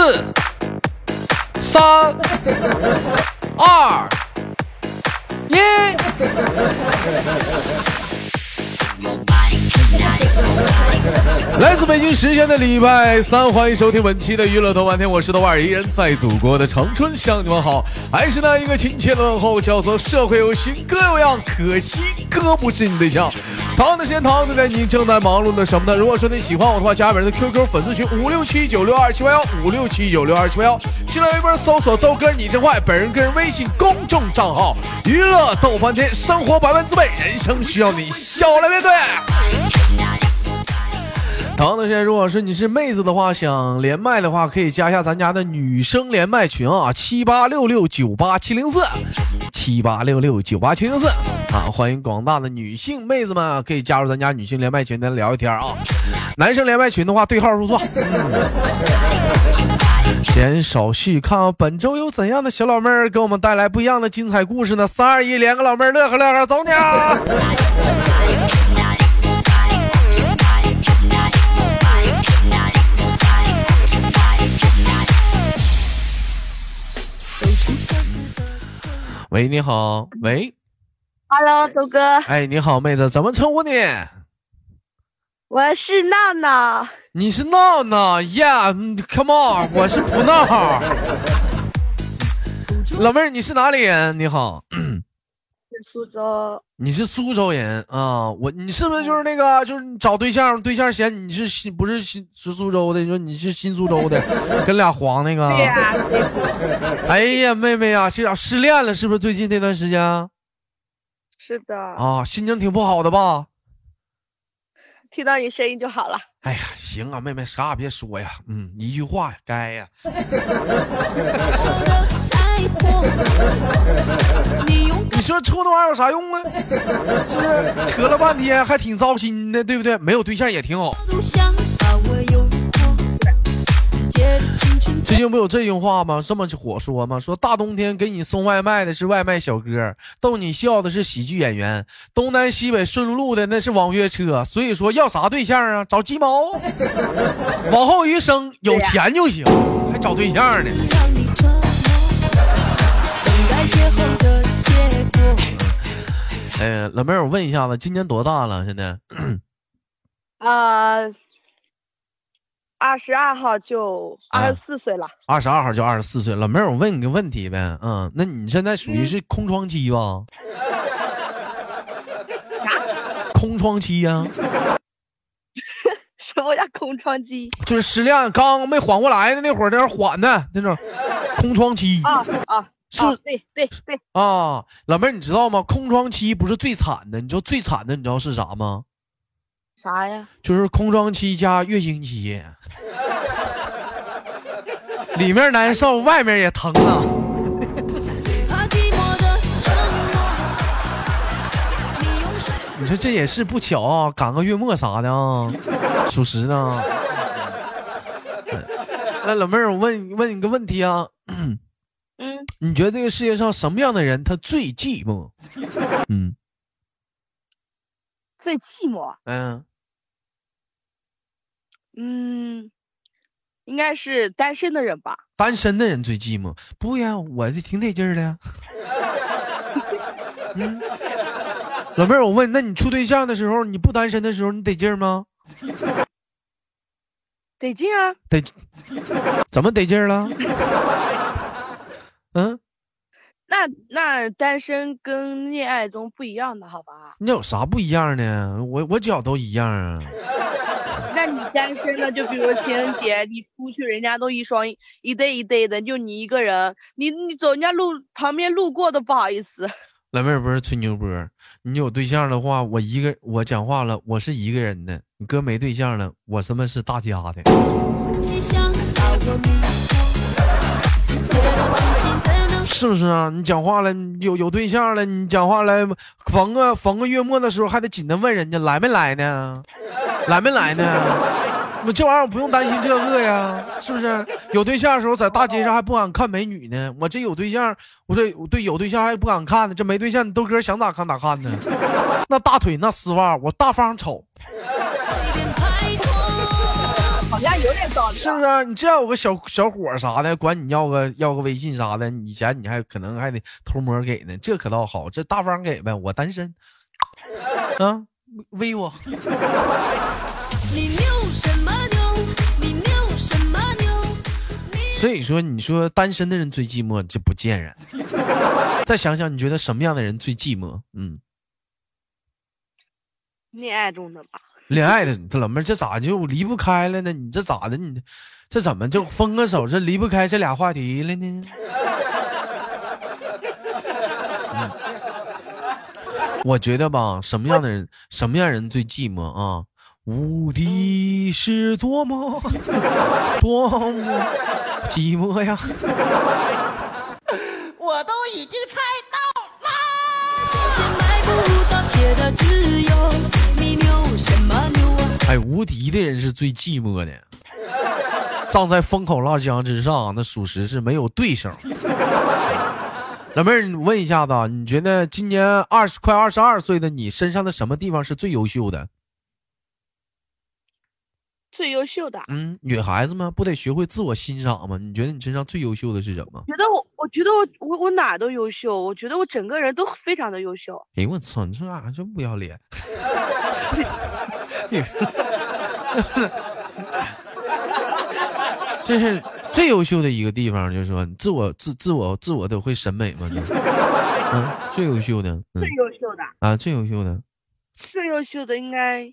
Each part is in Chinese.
四、三、二、一。来自北京时间的礼拜三，欢迎收听本期的娱乐豆瓣天，我是豆瓣，依然在祖国的长春向你们好，还是那一个亲切的问候，叫做社会有型哥有样，可惜哥不是你对象。同样的时间，同样的你正在忙碌的什么呢？如果说你喜欢我的话，加本人的 QQ 粉丝群五六七九六二七八幺五六七九六二七八幺，新浪微博搜索豆哥你真坏，本人个人微信公众账号娱乐豆翻天，生活百般滋味，人生需要你笑来面对。同样的，如果是你是妹子的话，想连麦的话，可以加一下咱家的女生连麦群啊，七八六六九八七零四，七八六六九八七零四啊，欢迎广大的女性妹子们可以加入咱家女性连麦群，咱聊一天啊。男生连麦群的话，对号入座。闲少叙，看看本周有怎样的小老妹儿给我们带来不一样的精彩故事呢？三二一，连个老妹儿，乐呵乐呵，走你啊！喂，你好，喂，Hello，豆哥，哎，你好，妹子，怎么称呼你？我是闹闹，你是闹闹，Yeah，Come on，我是不闹。老妹儿，你是哪里人？你好。苏州，你是苏州人啊？我你是不是就是那个就是你找对象，对象嫌你是新不是新是苏州的？你说你是新苏州的，跟俩黄那个？对呀。哎呀，妹妹呀，是失恋了是不是？最近这段时间？是的。啊，心情挺不好的吧？听到你声音就好了。哎呀，行啊，妹妹啥也别说呀，嗯，一句话呀，该呀。你说抽那玩意儿有啥用啊？是不是扯了半天还挺糟心的，对不对？没有对象也挺好。最近不有这句话吗？这么火说吗？说大冬天给你送外卖的是外卖小哥，逗你笑的是喜剧演员，东南西北顺路的那是网约车。所以说要啥对象啊？找鸡毛。往后余生有钱就行，还找对象呢？哎，老妹儿，我问一下子，今年多大了？现在？呃，二十二号就二十四岁了。二十二号就二十四岁，老妹儿，我问你个问题呗，嗯，那你现在属于是空窗期吧？空窗期呀？什么叫空窗期？就是失恋刚没缓过来的那会儿，在那缓呢，那种 空窗期。啊啊。是，对对对啊，老妹儿，你知道吗？空窗期不是最惨的，你知道最惨的，你知道是啥吗？啥呀？就是空窗期加月经期，里面难受，外面也疼啊。你说这也是不巧啊，赶个月末啥的啊，属实呢。那老妹儿，我问问你个问题啊。嗯 你觉得这个世界上什么样的人他最寂寞？嗯，最寂寞。嗯嗯，应该是单身的人吧。单身的人最寂寞？不呀，我这挺得劲儿的。嗯，老妹儿，我问，那你处对象的时候，你不单身的时候，你得劲儿吗？得劲啊！得，怎么得劲儿了？嗯，那那单身跟恋爱中不一样的，好吧？那有啥不一样呢？我我脚都一样啊。那你单身呢？就比如情人节，你出去，人家都一双一对一对的，就你一个人，你你走人家路旁边路过都不好意思。老妹儿不是吹牛波，你有对象的话，我一个我讲话了，我是一个人的。你哥没对象了，我他妈是大家的。是不是啊？你讲话了，有有对象了，你讲话了，逢个逢个月末的时候还得紧的问人家来没来呢，来没来呢？我这玩意儿我不用担心这个呀，是不是？有对象的时候在大街上还不敢看美女呢，我这有对象，我这对有对象还不敢看呢，这没对象你豆哥想咋看咋看呢？那大腿那丝袜我大方瞅，是不是？你这样有个小小伙啥的，管你要个要个微信啥的，以前你还可能还得偷摸给呢，这可倒好，这大方给呗。我单身，啊，微我。所以说，你说单身的人最寂寞，这不见人。再想想，你觉得什么样的人最寂寞？嗯，恋爱中的吧。恋爱的，这老妹儿这咋就离不开了呢？你这咋的？你这怎么就分个手，这离不开这俩话题了呢？我觉得吧，什么样的人，什么样人最寂寞啊？无敌是多么 多么寂寞呀！我都已经猜到了。哎，无敌的人是最寂寞的，站在风口浪尖之上，那属实是没有对手。老妹儿，你问一下子，你觉得今年二十快二十二岁的你身上的什么地方是最优秀的？最优秀的，嗯，女孩子嘛，不得学会自我欣赏吗？你觉得你身上最优秀的是什么？觉得我，我觉得我，我我哪都优秀。我觉得我整个人都非常的优秀。哎，我操，你这咋这么不要脸？这是最优秀的一个地方，就是说自我自自我自我都会审美吗？嗯，最优秀的，最优秀的啊，最优秀的，最优秀的应该。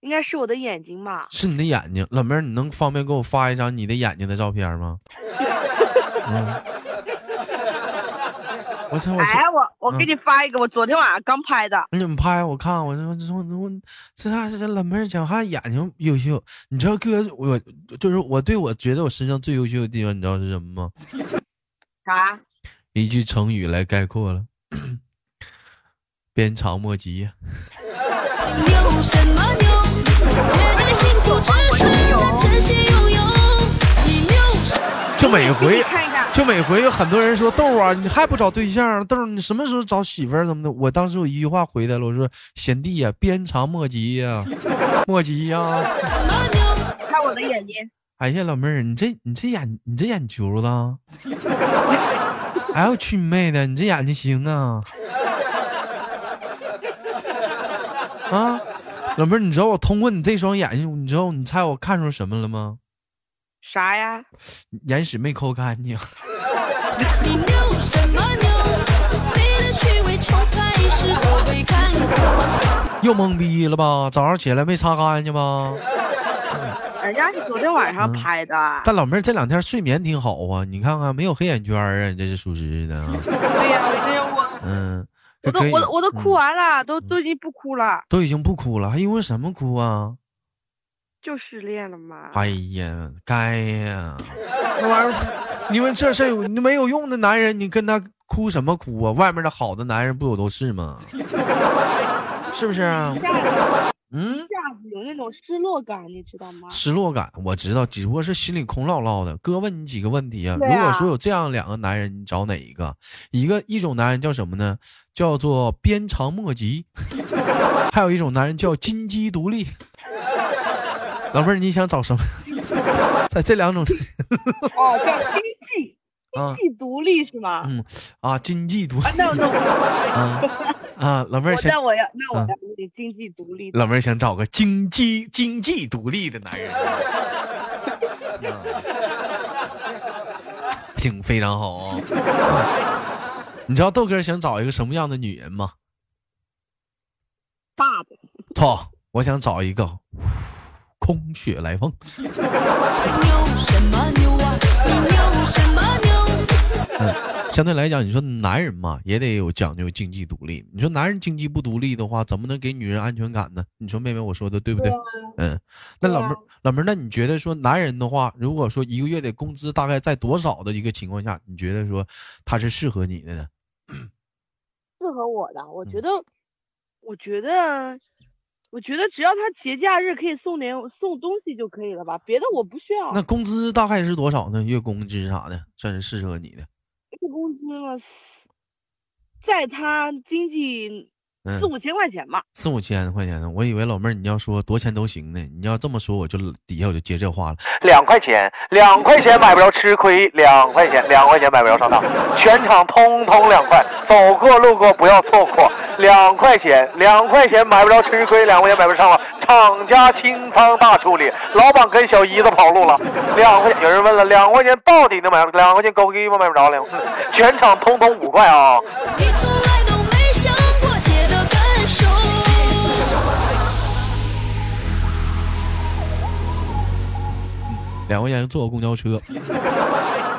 应该是我的眼睛吧？是你的眼睛，老妹儿，你能方便给我发一张你的眼睛的照片吗？嗯，我操！哎，我我给你发一个，我昨天晚上刚拍的。你怎么拍？我看，我我我我这啥？这老妹儿讲话眼睛优秀。你知道哥，我就是我对我觉得我身上最优秀的地方，你知道是什么吗？啥？一句成语来概括了，鞭长莫及。就每回，就每回有很多人说豆啊，你还不找对象？豆，你什么时候找媳妇儿？怎么的？我当时我一句话回来了，我说贤弟呀，鞭长莫及呀，莫及呀。看我的眼睛。哎呀，老妹儿，你这你这眼你这眼球子，哎我去你妹的，你这眼睛行啊！啊，老妹儿，你知道我通过你这双眼睛，你知道你猜我看出什么了吗？啥呀？眼屎没抠干净。又懵逼了吧？早上起来没擦干净吗？人家是昨天晚上拍的。但老妹儿这两天睡眠挺好啊，你看看没有黑眼圈啊，你这是属实的啊。对呀，我嗯。我都我我都哭完了，都都已经不哭了，都已经不哭了，还因为什么哭啊？就失恋了嘛。哎呀，该呀，那玩意儿，因为这事儿你没有用的男人，你跟他哭什么哭啊？外面的好的男人不有都是吗？是不是啊？嗯，一下子有那种失落感，你知道吗？失落感我知道，只不过是心里空落落的。哥问你几个问题啊？如果说有这样两个男人，你找哪一个？一个一种男人叫什么呢？叫做鞭长莫及。还有一种男人叫金鸡独立。老妹儿，你想找什么？在这两种。哦，叫经济。经济独立是吗？嗯，啊，经济独立。那那啊啊，老妹儿，那我要那我要经济独立。老妹儿想找个经济经济独立的男人。挺，非常好啊。你知道豆哥想找一个什么样的女人吗？大的。操，我想找一个空穴来风。嗯，相对来讲，你说男人嘛，也得有讲究经济独立。你说男人经济不独立的话，怎么能给女人安全感呢？你说妹妹，我说的对不对？嗯，那老妹儿，老妹儿，那你觉得说男人的话，如果说一个月的工资大概在多少的一个情况下，你觉得说他是适合你的呢？适合我的，我觉得，我觉得，我觉得只要他节假日可以送点送东西就可以了吧，别的我不需要。那工资大概是多少呢？月工资啥的，算是适合你的。那么，在他经济四五千块钱吧。四五千块钱呢？我以为老妹儿你要说多钱都行呢。你要这么说，我就底下我就接这话了。两块钱，两块钱买不着吃亏，两块钱，两块钱买不着上当，全场通通两块，走过路过不要错过。两块钱，两块钱买不着吃亏，两块钱买不着上当。厂家清仓大处理，老板跟小姨子跑路了。两块钱，有人问了，两块钱到底能买？两块钱狗鸡巴买不着了。全场通通五块啊！两块钱坐个公交车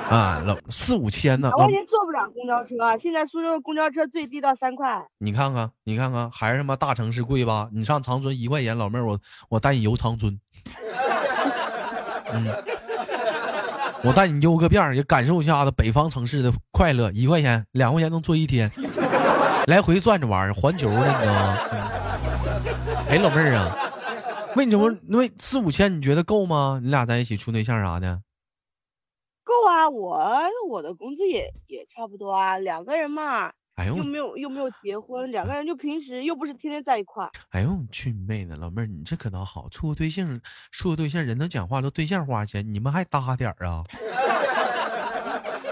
啊，老四五千呢。两块钱坐不了公交车，现在苏州公交车最低到三块。你看看，你看看，还是他妈大城市贵吧？你上长春一块钱，老妹儿，我我带你游长春。嗯，我带你游个遍，也感受一下子北方城市的快乐。一块钱，两块钱能坐一天，来回转着玩，环球的，你知道吗？哎，老妹儿啊。为什么？那四五千你觉得够吗？你俩在一起处对象啥的？够啊，我我的工资也也差不多啊，两个人嘛，哎呦，又没有又没有结婚，两个人就平时又不是天天在一块。哎呦，去你妹的，老妹儿，你这可倒好，处个对象，处个对象，人都讲话都对象花钱，你们还搭点儿啊？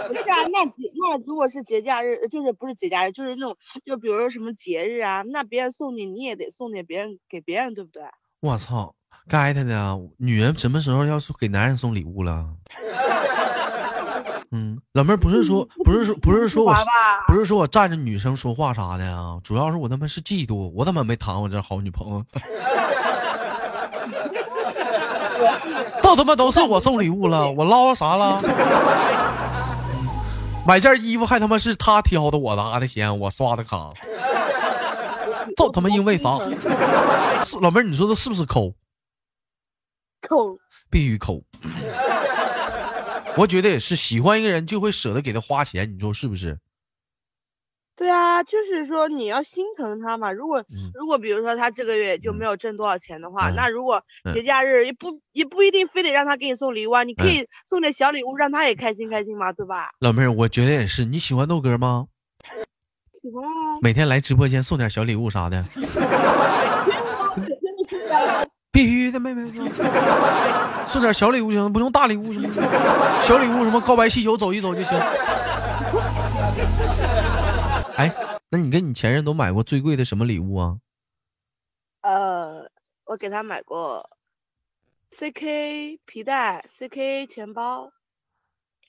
不是啊，那那如果是节假日，就是不是节假日，就是那种，就比如说什么节日啊，那别人送你，你也得送点别人给别人，对不对？我操，该他的女人什么时候要是给男人送礼物了？嗯，老妹儿不是说不是说不是说我不是说我站着女生说话啥的啊，主要是我他妈是嫉妒，我怎么没谈过这好女朋友，都他妈都是我送礼物了，我捞啥了？买件衣服还他妈是他挑的，我拿的钱，我刷的卡。这他妈因为啥？老妹儿，你说他是不是抠？抠，必须抠。我觉得也是，喜欢一个人就会舍得给他花钱，你说是不是？对啊，就是说你要心疼他嘛。如果如果比如说他这个月就没有挣多少钱的话，那如果节假日也不也不一定非得让他给你送礼物啊，你可以送点小礼物让他也开心开心嘛，对吧？老妹儿，我觉得也是。你喜欢豆哥吗？喜欢啊每天来直播间送点小礼物啥的，必须的，妹妹，送点小礼物行，不用大礼物行吗？小礼物什么告白气球走一走就行。哎，那你跟你前任都买过最贵的什么礼物啊？呃，我给他买过 CK 皮带，CK 钱包。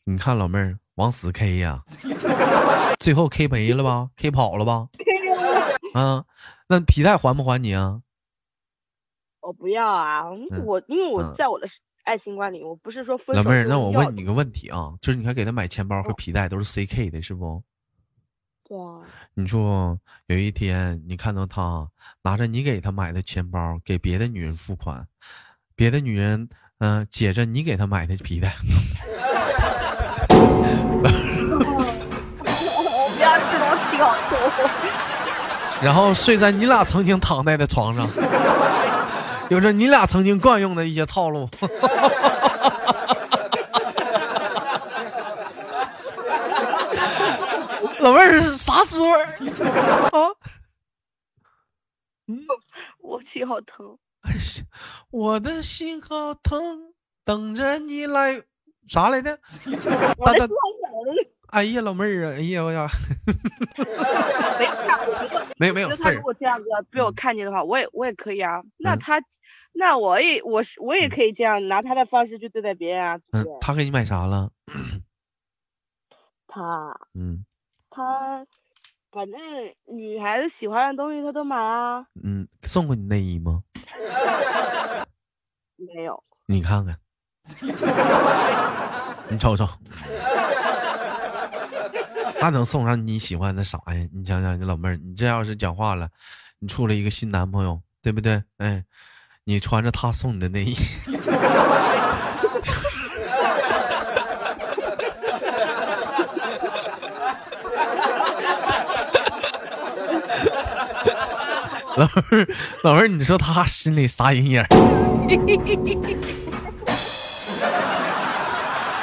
你看老妹儿。往死 K 呀！最后 K 没了吧？K 跑了吧？啊，那皮带还不还你啊？我不要啊！我因为我在我的爱情观里，我不是说分老妹儿，那我问你个问题啊，就是你还给他买钱包和皮带都是 CK 的，是不？对啊。你说有一天你看到他拿着你给他买的钱包给别的女人付款，别的女人嗯解着你给他买的皮带。然后睡在你俩曾经躺在的床上，有着你俩曾经惯用的一些套路。老妹儿啥滋味 啊？嗯，我心好疼。我的心好疼，等着你来。啥来的？哎呀，老妹儿啊！哎呀，我呀，没有没有事他如果这样子被我看见的话，我也我也可以啊。那他，那我也我是我也可以这样拿他的方式去对待别人啊。嗯，他给你买啥了？他，嗯，他反正女孩子喜欢的东西他都买啊。嗯，送过你内衣吗？没有。你看看。你瞅瞅，那能送上你喜欢的啥呀？你想想，你老妹儿，你这要是讲话了，你处了一个新男朋友，对不对？哎，你穿着他送你的内衣，老妹儿，老妹儿，你说他心里啥阴影？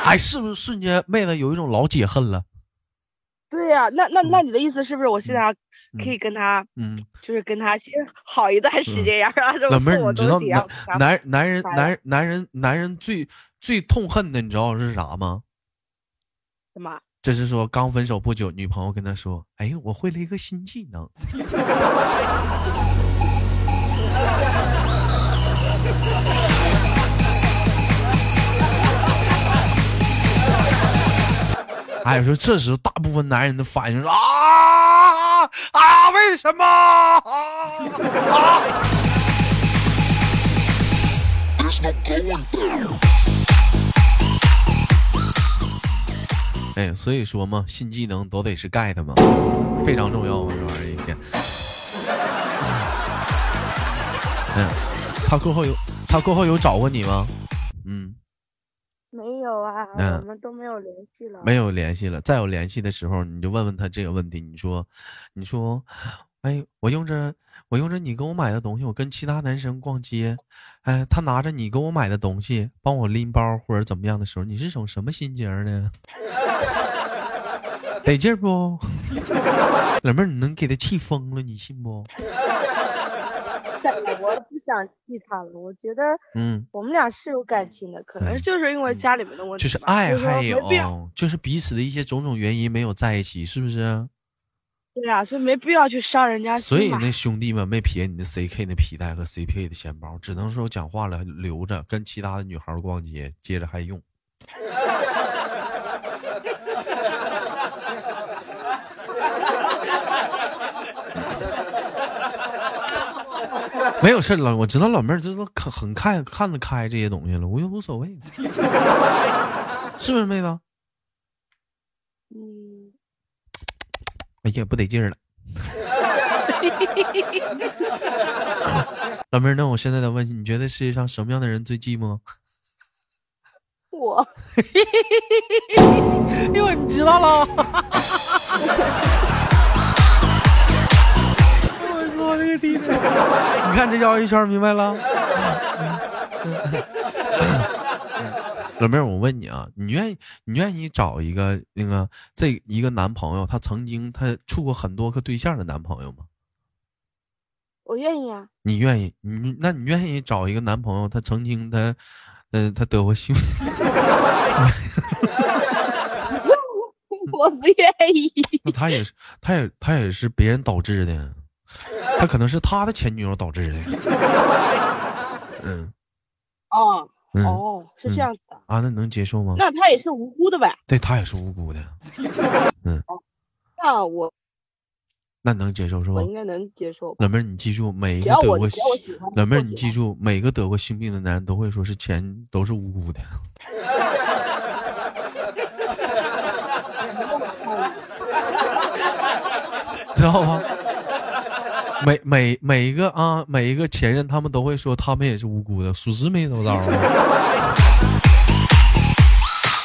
哎，是不是瞬间妹子有一种老解恨了？对呀。啊，那那那你的意思是不是我现在可以跟他，嗯，就是跟他先好一段时间，然后让老妹儿，你知道男男人男人男人男人最最痛恨的，你知道是啥吗？什么？这是说刚分手不久，女朋友跟他说：“哎，我会了一个新技能。” 哎，说这时候大部分男人的反应是啊啊，为什么啊？啊哎，所以说嘛，新技能都得是盖的嘛，非常重要啊，这玩意儿一天。嗯，他过后有他过后有找过你吗？嗯。没有啊，我们都没有联系了。没有联系了，再有联系的时候，你就问问他这个问题。你说，你说，哎，我用着我用着你给我买的东西，我跟其他男生逛街，哎，他拿着你给我买的东西帮我拎包或者怎么样的时候，你是种什么心情呢？得劲不？老妹儿，你能给他气疯了，你信不？我不想气他了，我觉得，嗯，我们俩是有感情的，可能就是因为家里面的问题，就是爱还有，就是彼此的一些种种原因没有在一起，是不是？对呀，所以没必要去伤人家所以那兄弟们没撇你的 CK 的皮带和 CK 的钱包，只能说讲话了留着，跟其他的女孩逛街，接着还用。没有事了，我知道老妹儿这都很很看看得开这些东西了，我也无所谓，是不是妹子？嗯。哎呀，不得劲儿了。老妹儿，那我现在的问题，你觉得世界上什么样的人最寂寞？我。因为你知道了。你看这绕一圈，明白了？老妹儿，我问你啊，你愿意你愿意找一个那个这一个男朋友，他曾经他处过很多个对象的男朋友吗？我愿意啊。你愿意？你那你愿意找一个男朋友，他曾经他嗯他得过性？我不愿意。那他也是，他也他也是别人导致的。他可能是他的前女友导致的，嗯，哦，哦，是这样子的啊，那能接受吗？那他也是无辜的呗？对他也是无辜的，嗯，那我那能接受是吧？我应该能接受。老妹儿，你记住，每一个得过老妹儿，你记住，每个得过性病的男人都会说是钱都是无辜的，知道吗？每每每一个啊，每一个前任，他们都会说他们也是无辜的，属实没走着啊。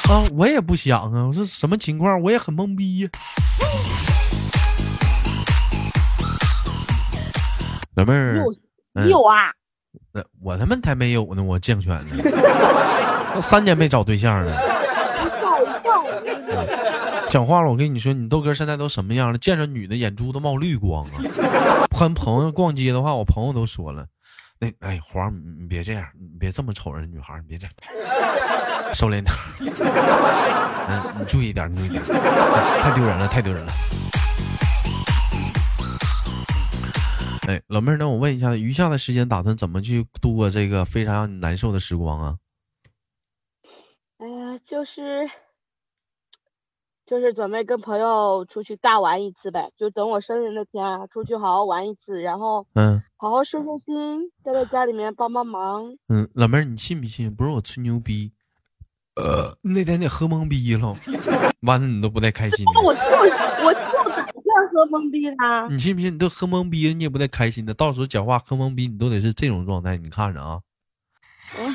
啊，我也不想啊，我说什么情况，我也很懵逼呀。老妹儿，你有啊？那我他妈才没有呢，我健全呢，三年没找对象了。讲话了，我跟你说，你豆哥现在都什么样了？见着女的眼珠都冒绿光啊！跟朋友逛街的话，我朋友都说了，那哎黄，你别这样，你别这么瞅人女孩，你别这样，收敛点。嗯，你注意点，你注意点，太丢人了，太丢人了。哎，老妹儿，那我问一下，余下的时间打算怎么去度过这个非常让你难受的时光啊？哎呀，就是。就是准备跟朋友出去大玩一次呗，就等我生日那天出去好好玩一次，然后嗯，好好收收心，待在家里面帮帮忙。嗯，老妹儿，你信不信？不是我吹牛逼，呃，那天你喝懵逼了，完了你都不带开心的。我就我就打算喝懵逼了。你信不信？你都喝懵逼了，你也不带开心的。到时候讲话喝懵逼，你都得是这种状态。你看着啊。哎，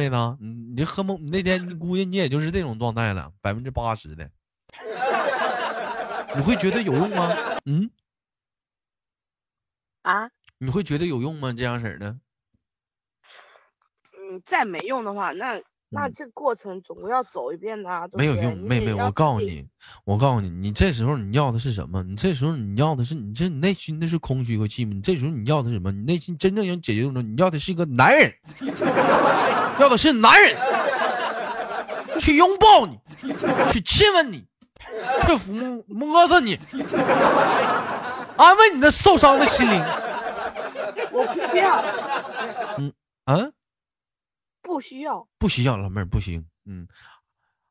妹子？你你喝蒙，那天你估计你也就是这种状态了，百分之八十的。你会觉得有用吗？嗯？啊？你会觉得有用吗？这样式的？嗯，再没用的话，那。那这过程总归要走一遍的，没有用，妹妹，我告诉你，我告诉你，你这时候你要的是什么？你这时候你要的是你这你内心的是空虚和寂寞。你这时候你要的是什么？你内心真正想解决的，你要的是一个男人，要的是男人，去拥抱你，去亲吻你，去抚摸着你，安慰你的受伤的心灵。我不要。嗯啊。不需要，不需要，老妹儿不行。嗯，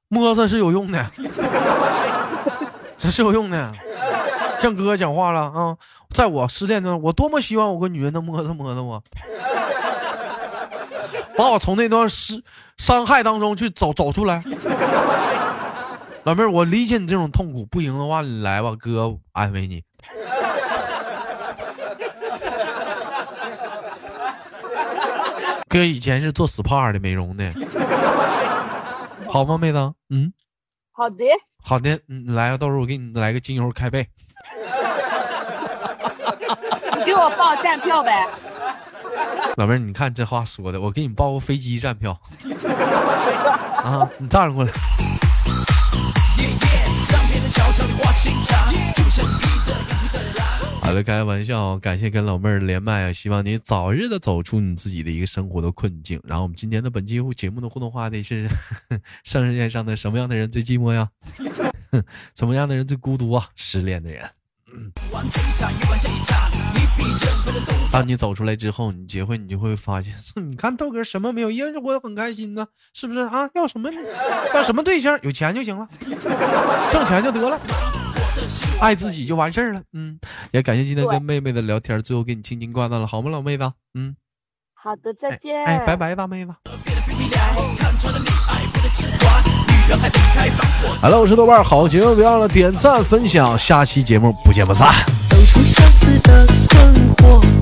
摸着是有用的，这是有用的。像哥哥讲话了啊，在我失恋的，我多么希望我个女人能摸着摸着我，把我从那段失伤害当中去走走出来。老妹儿，我理解你这种痛苦，不行的话你来吧，哥安慰你。哥以前是做 SPA 的美容的，好吗，妹子？嗯，好的，好的，嗯，来，到时候我给你来个精油开背。你给我报站票呗。老妹儿，你看这话说的，我给你报个飞机站票。啊，你站着过来。好了，开玩笑，感谢跟老妹儿连麦啊！希望你早日的走出你自己的一个生活的困境。然后我们今天的本期节目的互动话题是：上世界上的什么样的人最寂寞呀？什么样的人最孤独啊？失恋的人。当你走出来之后，你结婚，你就会发现，你看豆哥什么没有，因为我很开心呢，是不是啊？要什么？要什么对象？有钱就行了，挣钱就得了。爱自己就完事儿了，嗯，也感谢今天跟妹妹的聊天，最后给你轻轻挂断了，好吗，老妹子？嗯，好的，再见，哎，拜拜，大妹子。好了，我是豆瓣，好节目别忘了点赞分享，下期节目不见不散。走出相思的困惑。